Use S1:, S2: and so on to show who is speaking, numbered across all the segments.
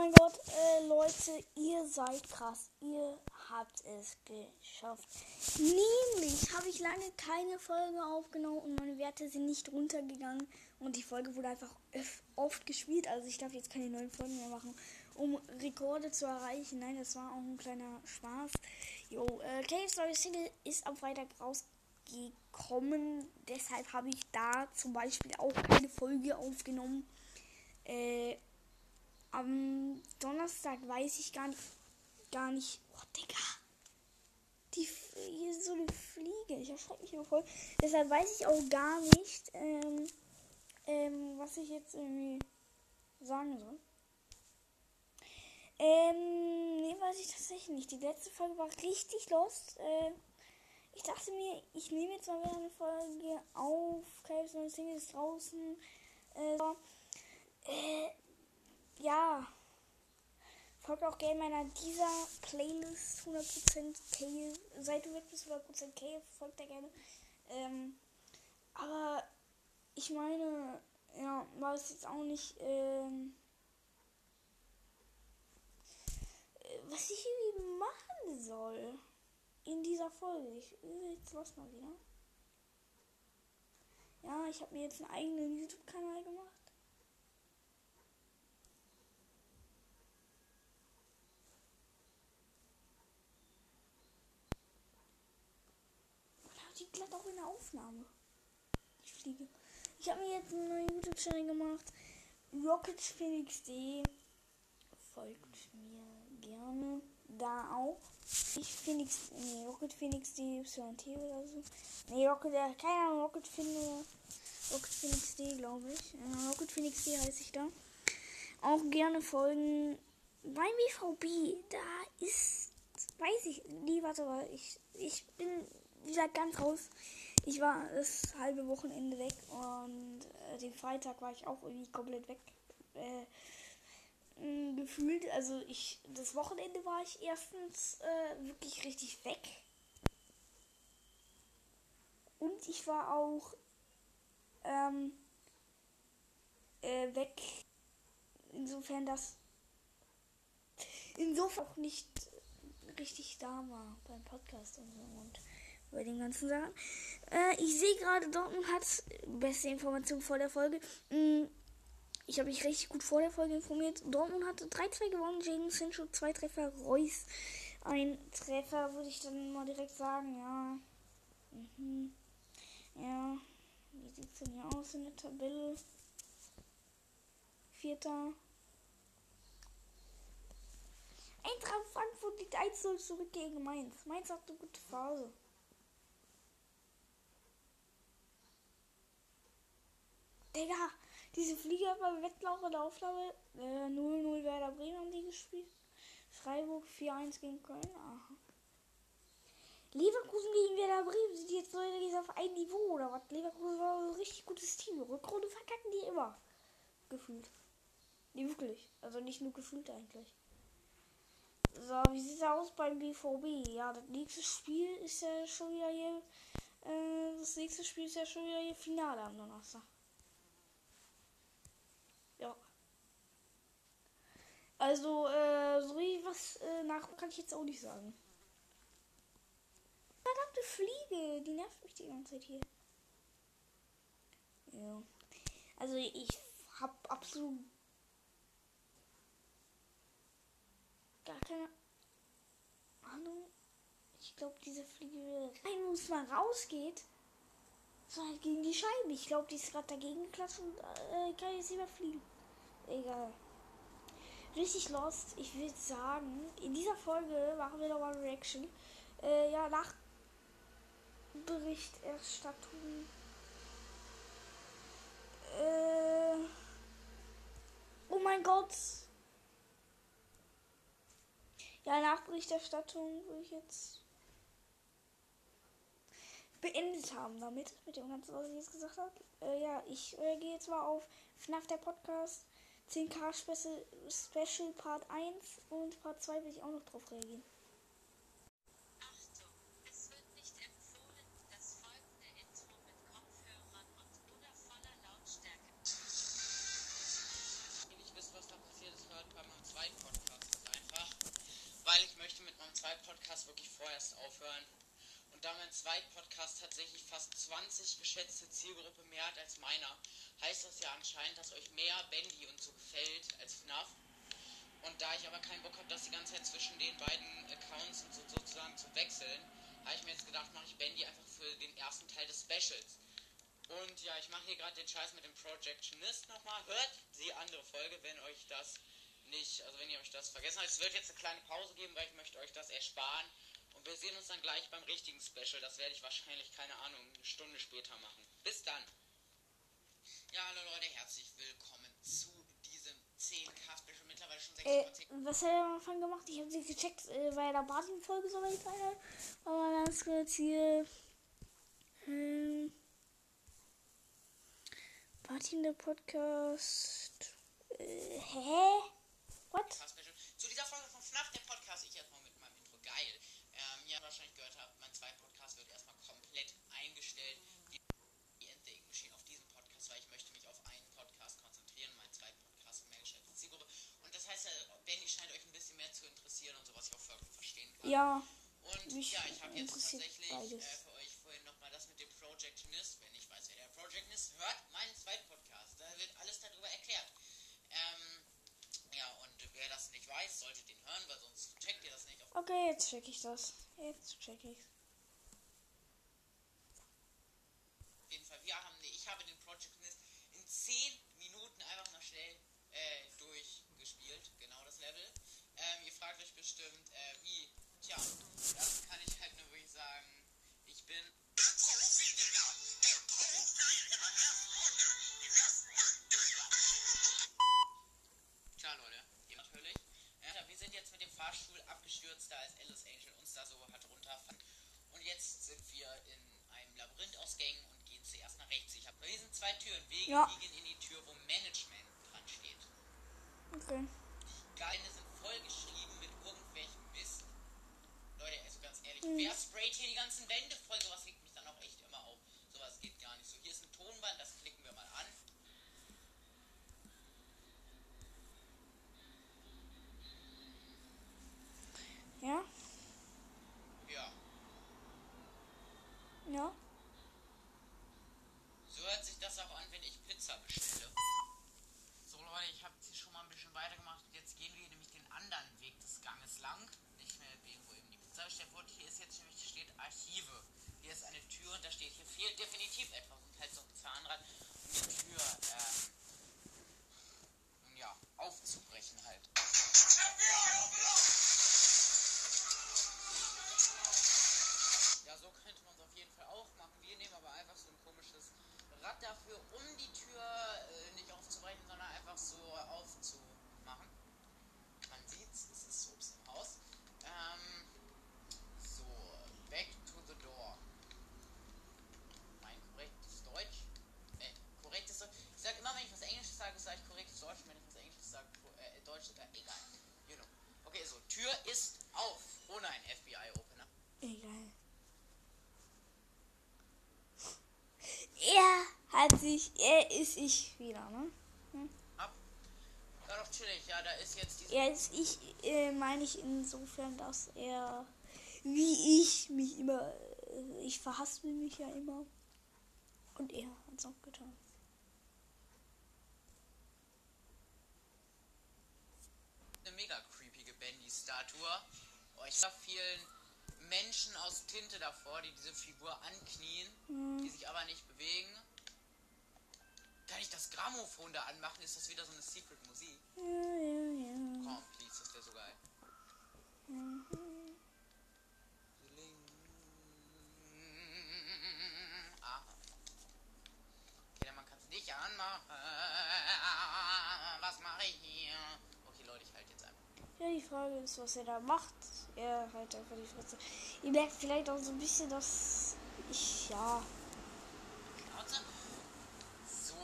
S1: mein Gott, äh, Leute, ihr seid krass. Ihr habt es geschafft. Nämlich habe ich lange keine Folge aufgenommen und meine Werte sind nicht runtergegangen. Und die Folge wurde einfach oft gespielt. Also ich darf jetzt keine neuen Folgen mehr machen, um Rekorde zu erreichen. Nein, das war auch ein kleiner Spaß. Jo, äh, Cave Story Single ist am Freitag rausgekommen. Deshalb habe ich da zum Beispiel auch keine Folge aufgenommen. Äh, am Donnerstag weiß ich gar nicht. Gar nicht. Oh, Digga. Die, hier ist so eine Fliege. Ich erschrecke mich immer voll. Deshalb weiß ich auch gar nicht, ähm, ähm, was ich jetzt irgendwie sagen soll. Ähm, nee, weiß ich tatsächlich nicht. Die letzte Folge war richtig lost. Äh, ich dachte mir, ich nehme jetzt mal wieder eine Folge auf. Caves und Singles draußen. Äh, äh, ja. Folgt auch gerne meiner dieser Playlist 100% K. Seit du weg bist 100% K, folgt da gerne. Ähm, aber ich meine, ja, war es jetzt auch nicht, ähm, was ich irgendwie machen soll in dieser Folge. Ich jetzt was mal wieder. Ja, ich habe mir jetzt einen eigenen YouTube-Kanal gemacht. Glatt auch in der Aufnahme. Ich fliege. Ich habe mir jetzt einen neuen YouTube-Channel gemacht. Rocket Phoenix D. Folgt mir gerne da auch. Ich Phoenix. Nee, Rocket Phoenix D YT oder so. Nee, Rocket, äh, keine Ahnung, Rocket Phoenix. Rocket Phoenix D, glaube ich. Äh, Rocket Phoenix D heiße ich da. Auch gerne folgen. Beim BVB, da ist. Weiß ich. Nee, warte mal. Ich, ich bin wie gesagt, ganz raus. Ich war das halbe Wochenende weg und äh, den Freitag war ich auch irgendwie komplett weg. Äh, gefühlt, also ich, das Wochenende war ich erstens äh, wirklich richtig weg. Und ich war auch ähm, äh, weg, insofern, dass insofern auch nicht richtig da war beim Podcast und so. Und bei den ganzen Sachen. Äh, ich sehe gerade, Dortmund hat beste Information vor der Folge. Mm, ich habe mich richtig gut vor der Folge informiert. Dortmund hatte 3-2 gewonnen, Jaden Sancho zwei Treffer, Reus ein Treffer, würde ich dann mal direkt sagen, ja. Mhm. Ja. Wie sieht es denn hier aus in der Tabelle? Vierter. Eintracht Frankfurt liegt 1-0 zurück gegen Mainz. Mainz hat eine gute Phase. Digga, diese Flieger bei Wettlauf und Aufnahme äh, 0-0 Werder Bremen haben die gespielt. Freiburg 4-1 gegen Köln. Aha. Leverkusen gegen Werder Bremen sind jetzt Leute auf ein Niveau oder was? Leverkusen war ein richtig gutes Team. Rückrunde verkacken die immer. Gefühlt. Nee, wirklich. Also nicht nur gefühlt eigentlich. So, wie sieht es aus beim BVB? Ja, das nächste Spiel ist ja schon wieder hier. Äh, das nächste Spiel ist ja schon wieder hier Finale am Donnerstag. Also, äh, so wie was äh, nach kann ich jetzt auch nicht sagen. Verdammte Fliege, die nervt mich die ganze Zeit hier. Ja. Also ich hab absolut gar keine Ahnung. Ich glaube, diese Fliege rein, wo es mal rausgeht, so halt gegen die Scheibe. Ich glaube, die ist gerade dagegen geklatscht und äh, kann jetzt überfliegen. Egal richtig lost. Ich würde sagen, in dieser Folge machen wir nochmal Reaction. Äh, ja, nach Berichterstattung. Äh, oh mein Gott. Ja, nach Berichterstattung würde ich jetzt beendet haben damit, mit dem ganzen, was ich jetzt gesagt habe. Äh, ja, ich äh, gehe jetzt mal auf FNAF der Podcast. 10k Special, Part 1 und Part 2 will ich auch noch drauf reagieren.
S2: Und
S3: da mein zweiter Podcast tatsächlich fast 20 geschätzte Zielgruppe mehr hat als meiner, heißt das ja anscheinend, dass euch mehr Bendy und so gefällt als FNAF. Und da ich aber keinen Bock habe, das die ganze Zeit zwischen den beiden Accounts und so, sozusagen zu wechseln, habe ich mir jetzt gedacht, mache ich Bendy einfach für den ersten Teil des Specials. Und ja, ich mache hier gerade den Scheiß mit dem Projectionist nochmal. Hört die andere Folge, wenn euch das nicht, also wenn ihr euch das vergessen habt. Es wird jetzt eine kleine Pause geben, weil ich möchte euch das ersparen. Und wir sehen uns dann gleich beim richtigen Special. Das werde ich wahrscheinlich, keine Ahnung, eine Stunde später machen. Bis dann. Ja, hallo Leute, herzlich willkommen zu diesem 10K-Special. Mittlerweile schon
S1: Äh,
S3: 6,10.
S1: was hat er am Anfang gemacht? Ich habe sie gecheckt, äh, weil der Martin-Folge so weit war. Aber ganz kurz hier. Ähm, Martin, der Podcast. Äh, hä? What?
S3: Zu dieser Folge von FNAF, der Podcast, ich erstmal mit meinem Intro. Geil. Ähm, ihr wahrscheinlich gehört habt, mein zweiter Podcast wird erstmal komplett eingestellt. Die die Ending geschehen auf diesem Podcast, weil ich möchte mich auf einen Podcast konzentrieren. Mein zweiter Podcast mehr geschätzte Zielgruppe. Und das heißt, äh, Benny scheint euch ein bisschen mehr zu interessieren und so, was ich auch vollkommen verstehen kann.
S1: Ja,
S3: Und
S1: Mich
S3: ja, ich habe jetzt tatsächlich
S1: beides.
S3: äh, für euch vorhin nochmal das mit dem Projectionist. Wenn ich weiß, wer der Projectionist hört, meinen zweiten Podcast. Da wird alles darüber erklärt. Ähm, ja, und wer das nicht weiß, sollte den hören, weil sonst checkt ihr das nicht. Auf
S1: okay, jetzt check ich das. Jetzt check ich's.
S3: jeden Fall, wir haben, nee, ich habe den Projectionist in 10 Minuten einfach mal schnell äh, durchgespielt. Genau das Level. Ähm, ihr fragt euch bestimmt, äh, wie? Tja, das kann ich halt nur wirklich sagen. Ich bin Klar, Leute, ihr natürlich. Ja, wir sind jetzt mit dem Fahrstuhl abgestürzt, da als Alice Angel uns da so hat runterfahren. Und jetzt sind wir in einem Labyrinth aus Gängen und gehen zuerst nach rechts. Ich habe bei diesen zwei Türen Wege
S1: Ja.
S3: liegen in die Tür, wo Management dran steht.
S1: Okay.
S3: Die Geine sind vollgeschrieben mit irgendwelchem Mist. Leute, also ganz ehrlich,
S1: Mhm.
S3: Wer sprayt hier die ganzen Wände voll? Sowas regt mich dann auch echt immer auf. Sowas geht gar nicht so. Hier ist ein Tonband, das klicken wir mal an.
S1: Ja?
S3: Ja.
S1: Ja?
S3: So hört sich das auch an, wenn ich Pizza bestelle. So Leute, ich habe jetzt hier schon mal ein bisschen weitergemacht. Jetzt gehen wir nämlich den anderen Weg des Ganges lang. Nicht mehr den, wo eben die Pizza bestellt wurde. Hier ist jetzt nämlich steht Archive. Hier ist eine Tür und da steht,
S1: Er hat sich, er ist ich wieder, ne?
S3: ab. War doch chillig, ja, da ist jetzt diese.
S1: Er ist ich, äh, meine ich insofern, dass er, wie ich mich immer, äh, ich verhaspel mich ja immer. Und er hat es auch getan.
S3: eine mega creepige Bandy-Statue. Oh, ich sah vielen Menschen aus Tinte davor, die diese Figur anknien, die sich aber nicht bewegen. Kann ich das Grammophon da anmachen? Ist das wieder so eine Secret-Musik?
S1: Ja, ja, ja.
S3: Komm, please, das wäre so geil. Aha. Okay, dann man kann es nicht anmachen. Was mache ich hier? Okay, Leute, ich halte jetzt einfach.
S1: Ja, die Frage ist, was er da macht. Er halt einfach die Fresse. Ihr merkt vielleicht auch so ein bisschen, dass ich, ja,
S3: Schnauze. So.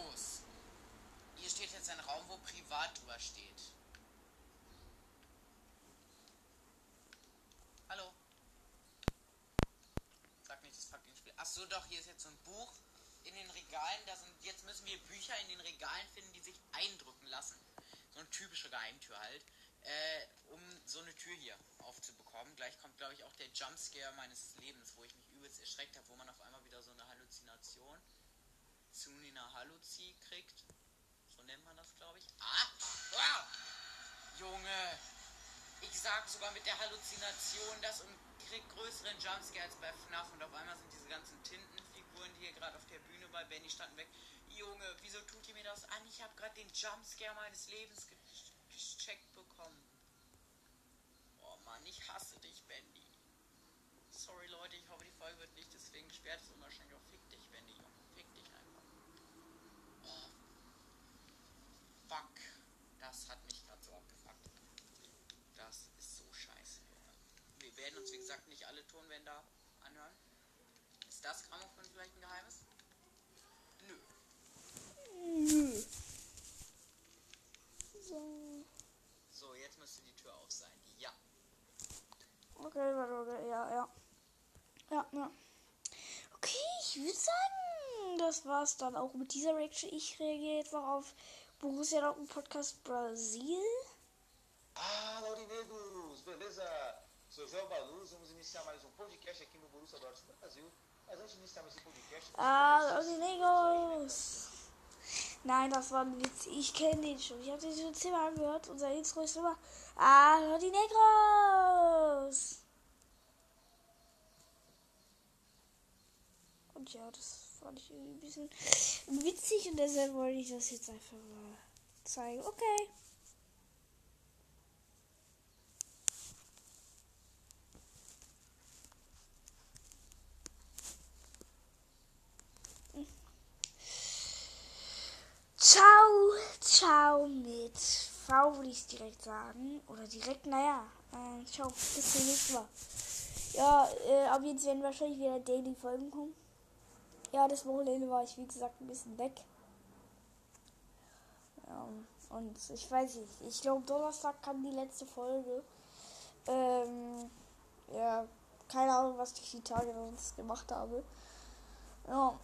S3: Hier steht jetzt ein Raum, wo privat drüber steht. Hallo. Sag nicht, das fuckt den Spiel. Ach so, doch, hier ist jetzt so ein Buch in den Regalen. Da sind, jetzt müssen wir Bücher in den Regalen finden, die sich eindrücken lassen. So eine typische Geheimtür halt. äh, um so eine Tür hier aufzubekommen. Gleich kommt, glaube ich, auch der Jumpscare meines Lebens, wo ich mich übelst erschreckt habe, wo man auf einmal wieder so eine Halluzination zu einer Halluzi kriegt. Sogar mit der Halluzination das und krieg größeren Jumpscare als bei FNAF und auf einmal sind diese ganzen Tintenfiguren, die hier gerade auf der Bühne bei Benny standen, weg. Junge, wieso tut ihr mir das an? Ich habe gerade den Jumpscare meines Lebens ge gecheckt bekommen. Oh Mann, ich hasse dich, Bendy. Sorry Leute, ich hoffe die Folge wird nicht deswegen gesperrt. ist unwahrscheinlich auch fick dich, Bendy. Junge. Fick dich einfach. Oh. Fuck. Das hat mich gerade so abgefuckt. Das ist so scheiße, Junge. Wir werden uns, wie gesagt, nicht alle Tonwände anhören. Ist das Grammophon vielleicht ein Geheimnis? Nö.
S1: Nö. So.
S3: So, jetzt müsste die Tür auf sein. Ja.
S1: Okay, warte, okay, ja, ja. Ja, ja. Okay, ich würde sagen, das war's dann auch mit dieser Reaction. Ich reagiere jetzt noch auf Borussia Dortmund Podcast Brasil.
S4: Ah, Laurinegros, beleza? Sou Joel Baluz, vamos iniciar mais um podcast aqui no Borussia Dortmund Brasil. Mas antes de iniciarmos esse podcast...
S1: Ah, los Negros. Nein, das war ein Witz. Ich kenne den schon. Ich habe den schon zehnmal gehört. Unser Intro ist immer Ah, los Negros. Und ja, das fand ich irgendwie ein bisschen witzig und deshalb wollte ich das jetzt einfach mal zeigen. Okay. Ciao, mit V würde ich direkt sagen. Oder direkt, naja. Äh, ciao, bis zum nächsten Mal. Ja, äh, ab jetzt werden wahrscheinlich wieder Daily Folgen kommen. Ja, das Wochenende war ich, wie gesagt, ein bisschen weg. Ja, und ich weiß nicht, ich glaube, Donnerstag kam die letzte Folge. Ähm, ja, keine Ahnung, was ich die Tage sonst gemacht habe. Ja,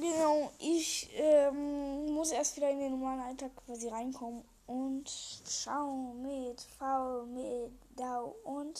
S1: genau, ich ähm, muss erst wieder in den normalen Alltag quasi reinkommen. Und ciao mit V, mit Dau und